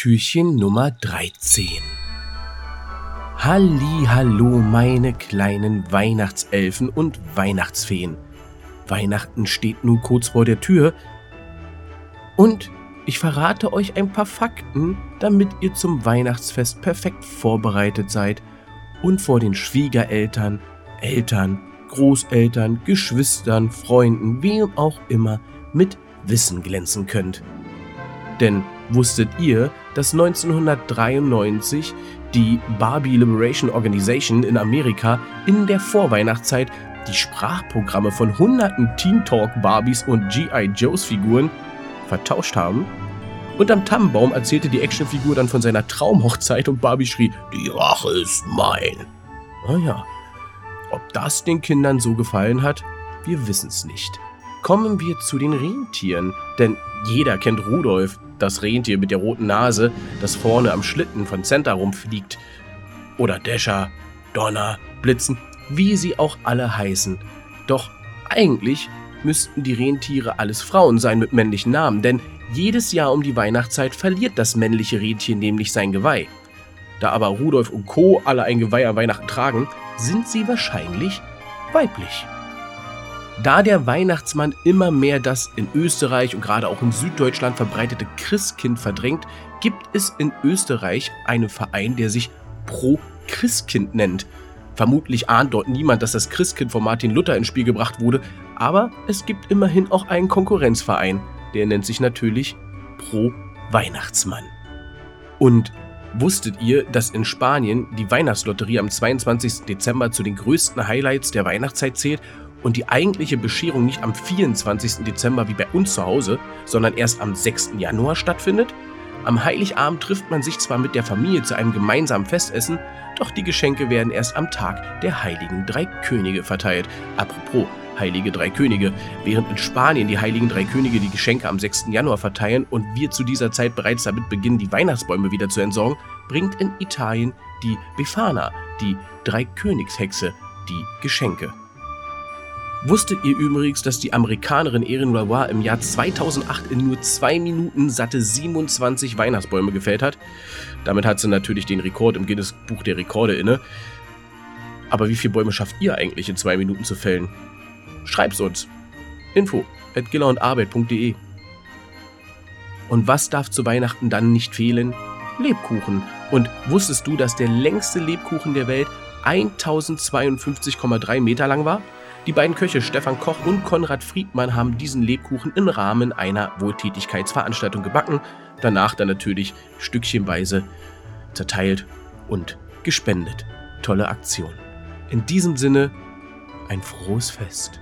Türchen Nummer 13. Halli, hallo, meine kleinen Weihnachtselfen und Weihnachtsfeen. Weihnachten steht nun kurz vor der Tür und ich verrate euch ein paar Fakten, damit ihr zum Weihnachtsfest perfekt vorbereitet seid und vor den Schwiegereltern, Eltern, Großeltern, Geschwistern, Freunden, wem auch immer mit Wissen glänzen könnt. Denn wusstet ihr, dass 1993 die Barbie Liberation Organization in Amerika in der Vorweihnachtszeit die Sprachprogramme von hunderten Teen Talk Barbies und G.I. Joes Figuren vertauscht haben? Und am Tannenbaum erzählte die Actionfigur dann von seiner Traumhochzeit und Barbie schrie, die Rache ist mein. Naja, ob das den Kindern so gefallen hat, wir wissen es nicht. Kommen wir zu den Rentieren, denn jeder kennt Rudolf, das Rentier mit der roten Nase, das vorne am Schlitten von Santa rumfliegt. Oder Dasher, Donner, Blitzen, wie sie auch alle heißen. Doch eigentlich müssten die Rentiere alles Frauen sein mit männlichen Namen, denn jedes Jahr um die Weihnachtszeit verliert das männliche Rentier nämlich sein Geweih. Da aber Rudolf und Co. alle ein Geweih an Weihnachten tragen, sind sie wahrscheinlich weiblich. Da der Weihnachtsmann immer mehr das in Österreich und gerade auch in Süddeutschland verbreitete Christkind verdrängt, gibt es in Österreich einen Verein, der sich Pro Christkind nennt. Vermutlich ahnt dort niemand, dass das Christkind von Martin Luther ins Spiel gebracht wurde, aber es gibt immerhin auch einen Konkurrenzverein, der nennt sich natürlich Pro Weihnachtsmann. Und wusstet ihr, dass in Spanien die Weihnachtslotterie am 22. Dezember zu den größten Highlights der Weihnachtszeit zählt und die eigentliche Bescherung nicht am 24. Dezember wie bei uns zu Hause, sondern erst am 6. Januar stattfindet? Am Heiligabend trifft man sich zwar mit der Familie zu einem gemeinsamen Festessen, doch die Geschenke werden erst am Tag der Heiligen Drei Könige verteilt. Apropos Heilige Drei Könige, während in Spanien die Heiligen Drei Könige die Geschenke am 6. Januar verteilen und wir zu dieser Zeit bereits damit beginnen, die Weihnachtsbäume wieder zu entsorgen, bringt in Italien die Befana, die Dreikönigshexe, die Geschenke. Wusstet ihr übrigens, dass die Amerikanerin Erin Lavoie im Jahr 2008 in nur zwei Minuten satte 27 Weihnachtsbäume gefällt hat? Damit hat sie natürlich den Rekord im Guinness Buch der Rekorde inne. Aber wie viele Bäume schafft ihr eigentlich in zwei Minuten zu fällen? Schreib's uns. Info at Und was darf zu Weihnachten dann nicht fehlen? Lebkuchen. Und wusstest du, dass der längste Lebkuchen der Welt 1052,3 Meter lang war? Die beiden Köche Stefan Koch und Konrad Friedmann haben diesen Lebkuchen im Rahmen einer Wohltätigkeitsveranstaltung gebacken, danach dann natürlich stückchenweise zerteilt und gespendet. Tolle Aktion. In diesem Sinne ein frohes Fest.